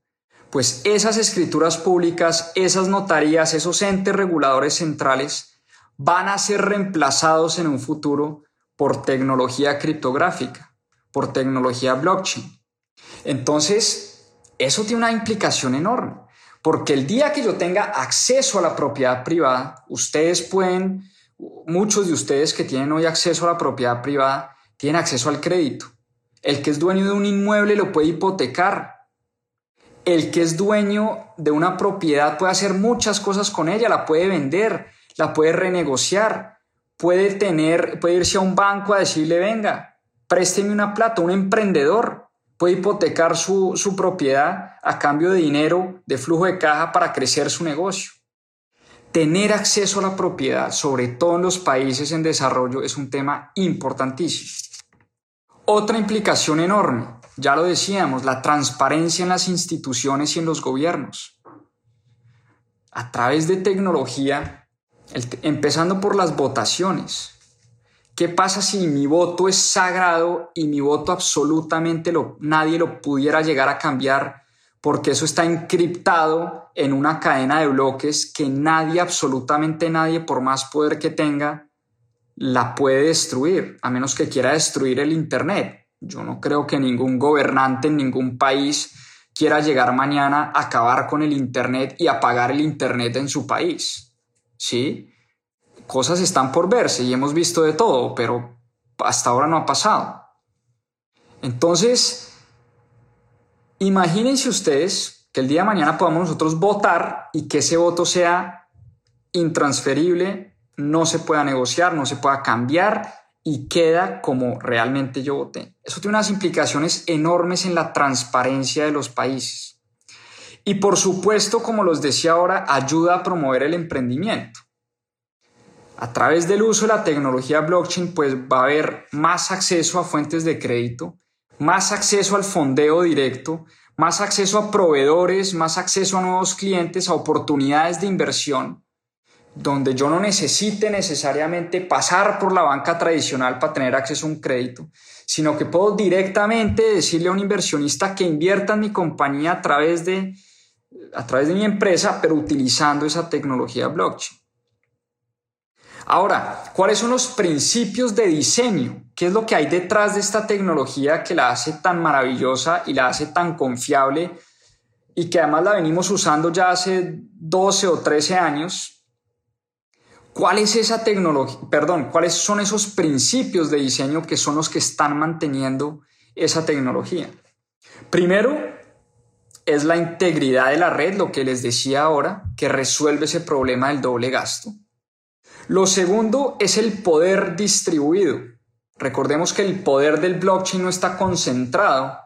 Speaker 1: Pues esas escrituras públicas, esas notarías, esos entes reguladores centrales van a ser reemplazados en un futuro por tecnología criptográfica, por tecnología blockchain. Entonces, eso tiene una implicación enorme, porque el día que yo tenga acceso a la propiedad privada, ustedes pueden, muchos de ustedes que tienen hoy acceso a la propiedad privada, tienen acceso al crédito. El que es dueño de un inmueble lo puede hipotecar. El que es dueño de una propiedad puede hacer muchas cosas con ella, la puede vender, la puede renegociar, puede tener, puede irse a un banco a decirle, venga, présteme una plata, un emprendedor puede hipotecar su, su propiedad a cambio de dinero, de flujo de caja para crecer su negocio. Tener acceso a la propiedad, sobre todo en los países en desarrollo, es un tema importantísimo. Otra implicación enorme, ya lo decíamos, la transparencia en las instituciones y en los gobiernos. A través de tecnología, empezando por las votaciones. ¿Qué pasa si mi voto es sagrado y mi voto absolutamente lo, nadie lo pudiera llegar a cambiar porque eso está encriptado en una cadena de bloques que nadie, absolutamente nadie, por más poder que tenga, la puede destruir, a menos que quiera destruir el Internet. Yo no creo que ningún gobernante en ningún país quiera llegar mañana a acabar con el Internet y apagar el Internet en su país. ¿Sí? Cosas están por verse y hemos visto de todo, pero hasta ahora no ha pasado. Entonces, imagínense ustedes que el día de mañana podamos nosotros votar y que ese voto sea intransferible no se pueda negociar, no se pueda cambiar y queda como realmente yo voté. Eso tiene unas implicaciones enormes en la transparencia de los países. Y por supuesto, como los decía ahora, ayuda a promover el emprendimiento. A través del uso de la tecnología blockchain, pues va a haber más acceso a fuentes de crédito, más acceso al fondeo directo, más acceso a proveedores, más acceso a nuevos clientes, a oportunidades de inversión donde yo no necesite necesariamente pasar por la banca tradicional para tener acceso a un crédito, sino que puedo directamente decirle a un inversionista que invierta en mi compañía a través de, a través de mi empresa, pero utilizando esa tecnología blockchain. Ahora, ¿cuáles son los principios de diseño? ¿Qué es lo que hay detrás de esta tecnología que la hace tan maravillosa y la hace tan confiable y que además la venimos usando ya hace 12 o 13 años ¿Cuál es esa tecnología? Perdón, ¿cuáles son esos principios de diseño que son los que están manteniendo esa tecnología? Primero, es la integridad de la red, lo que les decía ahora, que resuelve ese problema del doble gasto. Lo segundo es el poder distribuido. Recordemos que el poder del blockchain no está concentrado,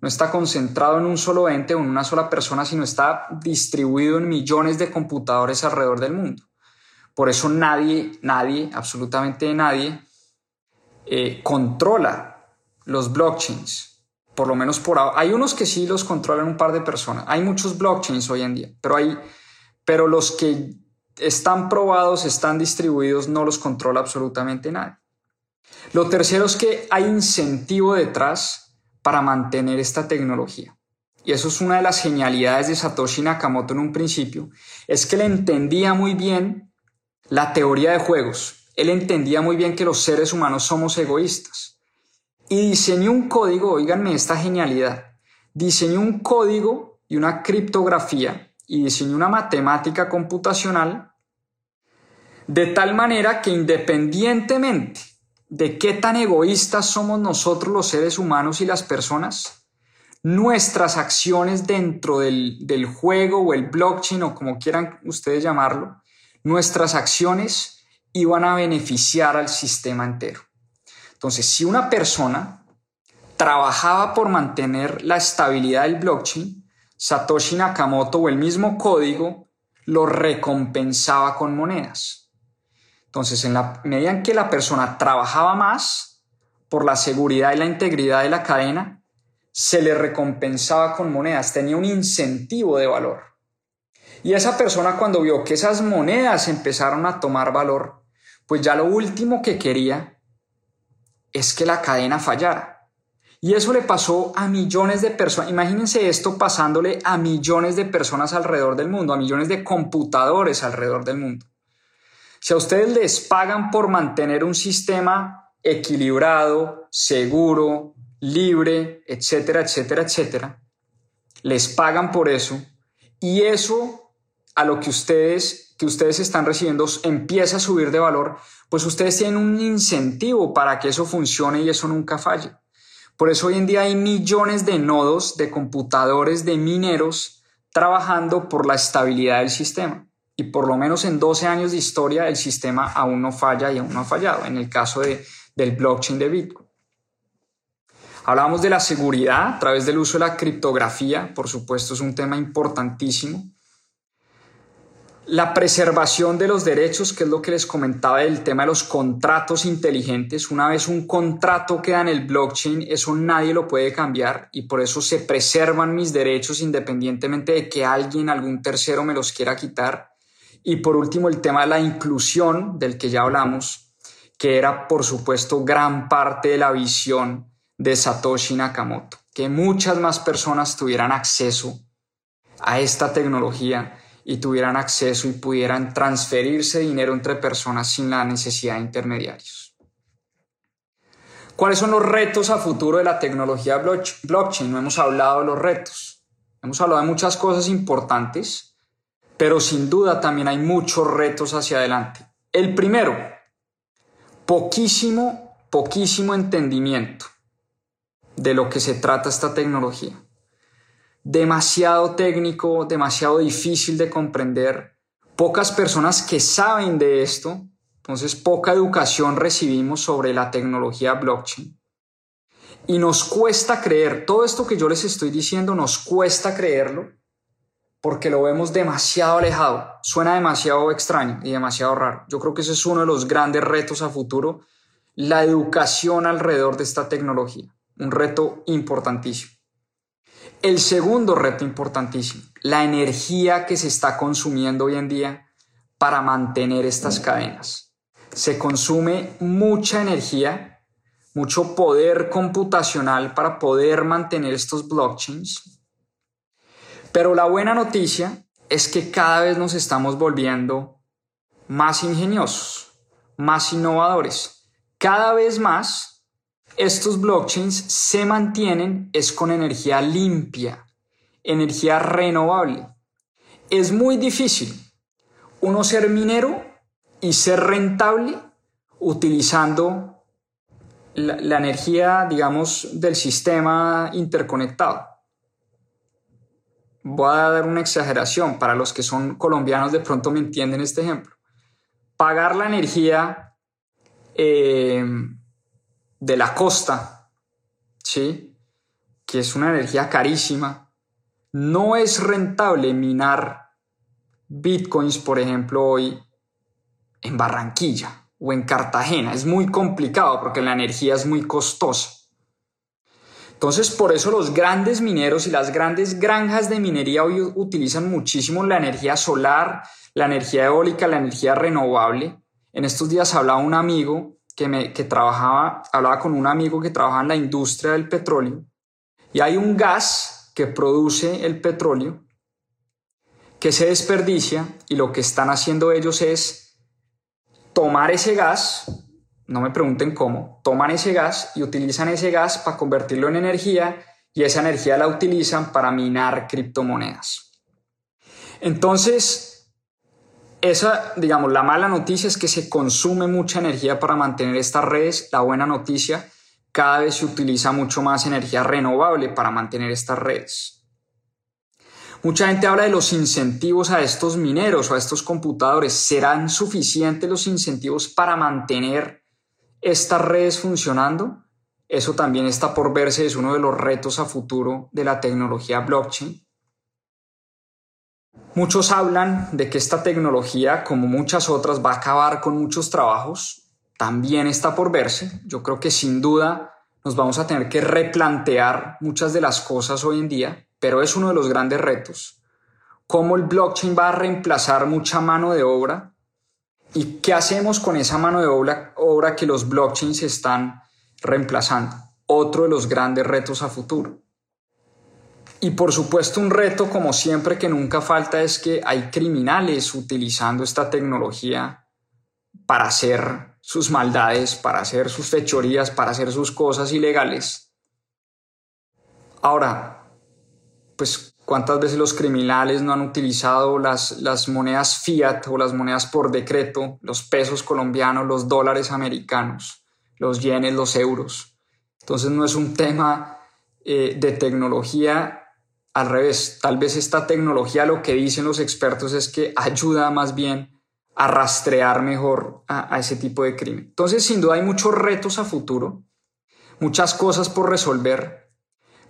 Speaker 1: no está concentrado en un solo ente o en una sola persona, sino está distribuido en millones de computadores alrededor del mundo. Por eso nadie, nadie, absolutamente nadie, eh, controla los blockchains. Por lo menos por ahora. Hay unos que sí los controlan un par de personas. Hay muchos blockchains hoy en día, pero, hay, pero los que están probados, están distribuidos, no los controla absolutamente nadie. Lo tercero es que hay incentivo detrás para mantener esta tecnología. Y eso es una de las genialidades de Satoshi Nakamoto en un principio, es que le entendía muy bien la teoría de juegos. Él entendía muy bien que los seres humanos somos egoístas. Y diseñó un código, oíganme esta genialidad, diseñó un código y una criptografía y diseñó una matemática computacional de tal manera que independientemente de qué tan egoístas somos nosotros los seres humanos y las personas, nuestras acciones dentro del, del juego o el blockchain o como quieran ustedes llamarlo, nuestras acciones iban a beneficiar al sistema entero. Entonces, si una persona trabajaba por mantener la estabilidad del blockchain, Satoshi Nakamoto o el mismo código lo recompensaba con monedas. Entonces, en la medida en que la persona trabajaba más por la seguridad y la integridad de la cadena, se le recompensaba con monedas, tenía un incentivo de valor. Y esa persona cuando vio que esas monedas empezaron a tomar valor, pues ya lo último que quería es que la cadena fallara. Y eso le pasó a millones de personas. Imagínense esto pasándole a millones de personas alrededor del mundo, a millones de computadores alrededor del mundo. Si a ustedes les pagan por mantener un sistema equilibrado, seguro, libre, etcétera, etcétera, etcétera, les pagan por eso y eso a lo que ustedes que ustedes están recibiendo empieza a subir de valor, pues ustedes tienen un incentivo para que eso funcione y eso nunca falle. Por eso hoy en día hay millones de nodos de computadores de mineros trabajando por la estabilidad del sistema. Y por lo menos en 12 años de historia el sistema aún no falla y aún no ha fallado, en el caso de, del blockchain de Bitcoin. Hablamos de la seguridad a través del uso de la criptografía, por supuesto es un tema importantísimo. La preservación de los derechos, que es lo que les comentaba del tema de los contratos inteligentes. Una vez un contrato queda en el blockchain, eso nadie lo puede cambiar y por eso se preservan mis derechos independientemente de que alguien, algún tercero me los quiera quitar. Y por último, el tema de la inclusión, del que ya hablamos, que era por supuesto gran parte de la visión de Satoshi Nakamoto, que muchas más personas tuvieran acceso a esta tecnología y tuvieran acceso y pudieran transferirse dinero entre personas sin la necesidad de intermediarios. ¿Cuáles son los retos a futuro de la tecnología blockchain? No hemos hablado de los retos. Hemos hablado de muchas cosas importantes, pero sin duda también hay muchos retos hacia adelante. El primero, poquísimo, poquísimo entendimiento de lo que se trata esta tecnología demasiado técnico, demasiado difícil de comprender, pocas personas que saben de esto, entonces poca educación recibimos sobre la tecnología blockchain. Y nos cuesta creer, todo esto que yo les estoy diciendo nos cuesta creerlo porque lo vemos demasiado alejado, suena demasiado extraño y demasiado raro. Yo creo que ese es uno de los grandes retos a futuro, la educación alrededor de esta tecnología, un reto importantísimo. El segundo reto importantísimo, la energía que se está consumiendo hoy en día para mantener estas cadenas. Se consume mucha energía, mucho poder computacional para poder mantener estos blockchains. Pero la buena noticia es que cada vez nos estamos volviendo más ingeniosos, más innovadores. Cada vez más estos blockchains se mantienen es con energía limpia, energía renovable. Es muy difícil uno ser minero y ser rentable utilizando la, energía, digamos, del sistema interconectado. Voy a dar una exageración, para los que son colombianos de pronto me entienden este ejemplo. Pagar la energía eh, de la costa, ¿sí? que es una energía carísima, no es rentable minar bitcoins, por ejemplo, hoy en Barranquilla o en Cartagena. Es muy complicado porque la energía es muy costosa. Entonces, por eso los grandes mineros y las grandes granjas de minería hoy utilizan muchísimo la energía solar, la energía eólica, la energía renovable. En estos días hablaba un amigo que, me, que trabajaba, hablaba con un amigo que trabaja en la industria del petróleo y hay un gas que produce el petróleo que se desperdicia y lo que están haciendo ellos es tomar ese gas, no me pregunten cómo, toman ese gas y utilizan ese gas para convertirlo en energía y esa energía la utilizan para minar criptomonedas. Entonces, esa, digamos, la mala noticia es que se consume mucha energía para mantener estas redes. La buena noticia, cada vez se utiliza mucho más energía renovable para mantener estas redes. Mucha gente habla de los incentivos a estos mineros o a estos computadores. ¿Serán suficientes los incentivos para mantener estas redes funcionando? Eso también está por verse, es uno de los retos a futuro de la tecnología blockchain. Muchos hablan de que esta tecnología, como muchas otras, va a acabar con muchos trabajos. También está por verse. Yo creo que sin duda nos vamos a tener que replantear muchas de las cosas hoy en día, pero es uno de los grandes retos. ¿Cómo el blockchain va a reemplazar mucha mano de obra? ¿Y qué hacemos con esa mano de obra, que los blockchains están reemplazando? Otro de los grandes retos a futuro. Y por supuesto un reto, como siempre, que nunca falta es que hay criminales utilizando esta tecnología para hacer sus maldades, para hacer sus fechorías, para hacer sus cosas ilegales. Ahora, pues cuántas veces los criminales no han utilizado las, las monedas fiat o las monedas por decreto, los pesos colombianos, los dólares americanos, los yenes, los euros. Entonces no es un tema eh, de tecnología al revés. Tal vez esta tecnología lo que dicen los expertos es que ayuda más bien a rastrear mejor a, ese tipo de crimen. Entonces sin duda hay muchos retos a futuro, muchas cosas por resolver.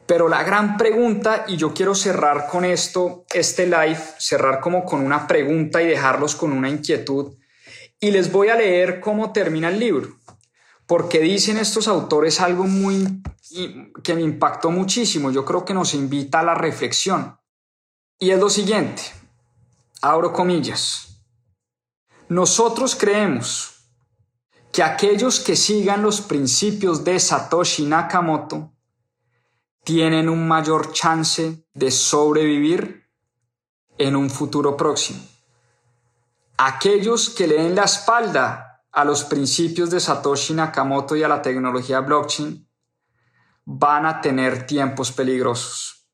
Speaker 1: Pero la gran pregunta, y yo quiero cerrar con esto, este live, cerrar como con una pregunta y dejarlos con una inquietud. Y les voy a leer cómo termina el libro porque dicen estos autores algo muy que me impactó muchísimo, yo creo que nos invita a la reflexión. Y es lo siguiente, abro comillas, nosotros creemos que aquellos que sigan los principios de Satoshi Nakamoto tienen un mayor chance de sobrevivir en un futuro próximo. Aquellos que le den la espalda a los principios de Satoshi Nakamoto y a la tecnología blockchain, van a tener tiempos peligrosos.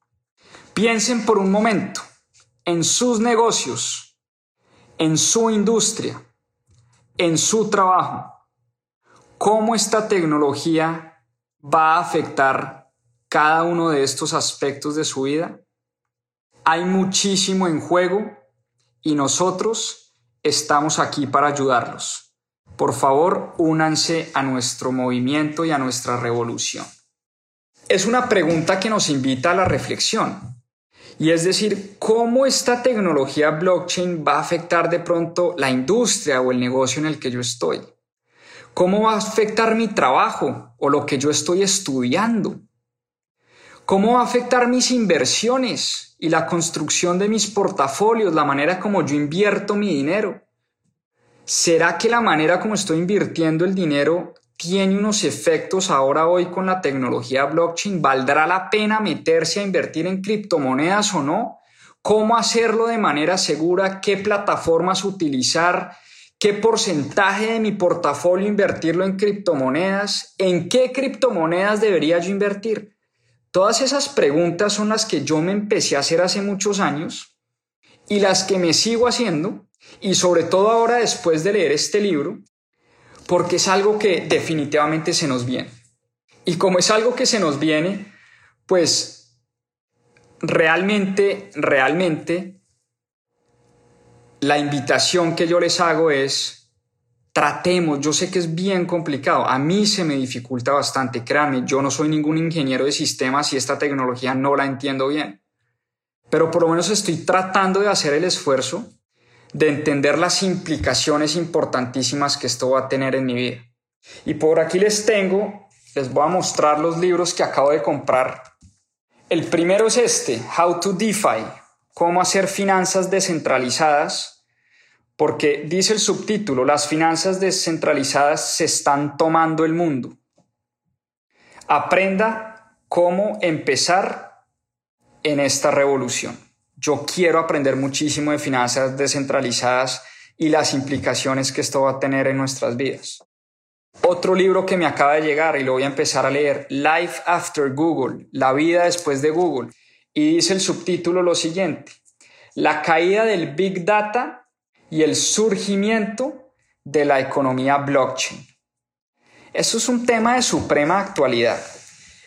Speaker 1: Piensen por un momento en sus negocios, en su industria, en su trabajo, cómo esta tecnología va a afectar cada uno de estos aspectos de su vida. Hay muchísimo en juego y nosotros estamos aquí para ayudarlos por favor, únanse a nuestro movimiento y a nuestra revolución. Es una pregunta que nos invita a la reflexión. Y es decir, ¿cómo esta tecnología blockchain va a afectar de pronto la industria o el negocio en el que yo estoy? ¿Cómo va a afectar mi trabajo o lo que yo estoy estudiando? ¿Cómo va a afectar mis inversiones y la construcción de mis portafolios, la manera como yo invierto mi dinero? ¿Será que la manera como estoy invirtiendo el dinero tiene unos efectos ahora hoy con la tecnología blockchain? ¿Valdrá la pena meterse a invertir en criptomonedas o no? ¿Cómo hacerlo de manera segura? ¿Qué plataformas utilizar? ¿Qué porcentaje de mi portafolio invertirlo en criptomonedas? ¿En qué criptomonedas debería yo invertir? Todas esas preguntas son las que yo me empecé a hacer hace muchos años y las que me sigo haciendo y sobre todo ahora después de leer este libro, porque es algo que definitivamente se nos viene. Y como es algo que se nos viene, pues realmente, realmente, la invitación que yo les hago es, tratemos, yo sé que es bien complicado, a mí se me dificulta bastante, créanme, yo no soy ningún ingeniero de sistemas y esta tecnología no la entiendo bien, pero por lo menos estoy tratando de hacer el esfuerzo de entender las implicaciones importantísimas que esto va a tener en mi vida. Y por aquí les tengo, les voy a mostrar los libros que acabo de comprar. El primero es este, How to DeFi, cómo hacer finanzas descentralizadas, porque dice el subtítulo, las finanzas descentralizadas se están tomando el mundo. Aprenda cómo empezar en esta revolución. Yo quiero aprender muchísimo de finanzas descentralizadas y las implicaciones que esto va a tener en nuestras vidas. Otro libro que me acaba de llegar y lo voy a empezar a leer, Life After Google, La vida después de Google. Y dice el subtítulo lo siguiente, La caída del Big Data y el surgimiento de la economía blockchain. Eso es un tema de suprema actualidad.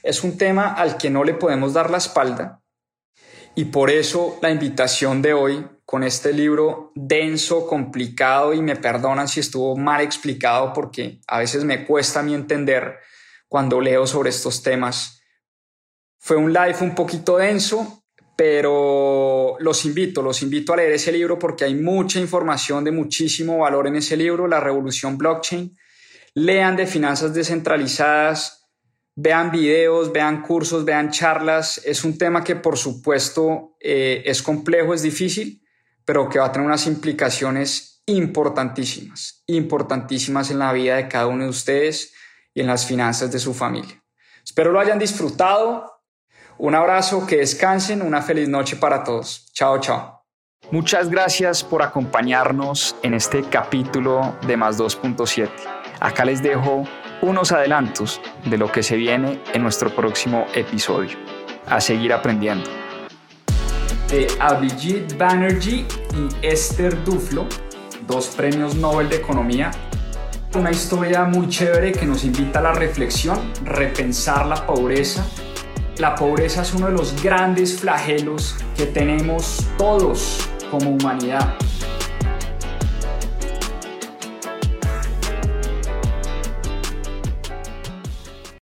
Speaker 1: Es un tema al que no le podemos dar la espalda y por eso la invitación de hoy con este libro denso, complicado y me perdonan si estuvo mal explicado porque a veces me cuesta a mí entender cuando leo sobre estos temas. Fue un live un poquito denso, pero los invito, los invito a leer ese libro porque hay mucha información de muchísimo valor en ese libro, La Revolución Blockchain. Lean de finanzas descentralizadas, vean videos, vean cursos, vean charlas. Es un tema que por supuesto eh, es complejo, es difícil, pero que va a tener unas implicaciones importantísimas, importantísimas en la vida de cada uno de ustedes y en las finanzas de su familia. Espero lo hayan disfrutado. Un abrazo, que descansen, una feliz noche para todos. Chao, chao. Muchas gracias por acompañarnos en este capítulo de Más 2.7. Acá les dejo unos adelantos de lo que se viene en nuestro próximo episodio. A seguir aprendiendo. De Abhijit Banerjee y Esther Duflo, dos premios Nobel de Economía. Una historia muy chévere que nos invita a la reflexión, repensar la pobreza. La pobreza es uno de los grandes flagelos que tenemos todos como humanidad.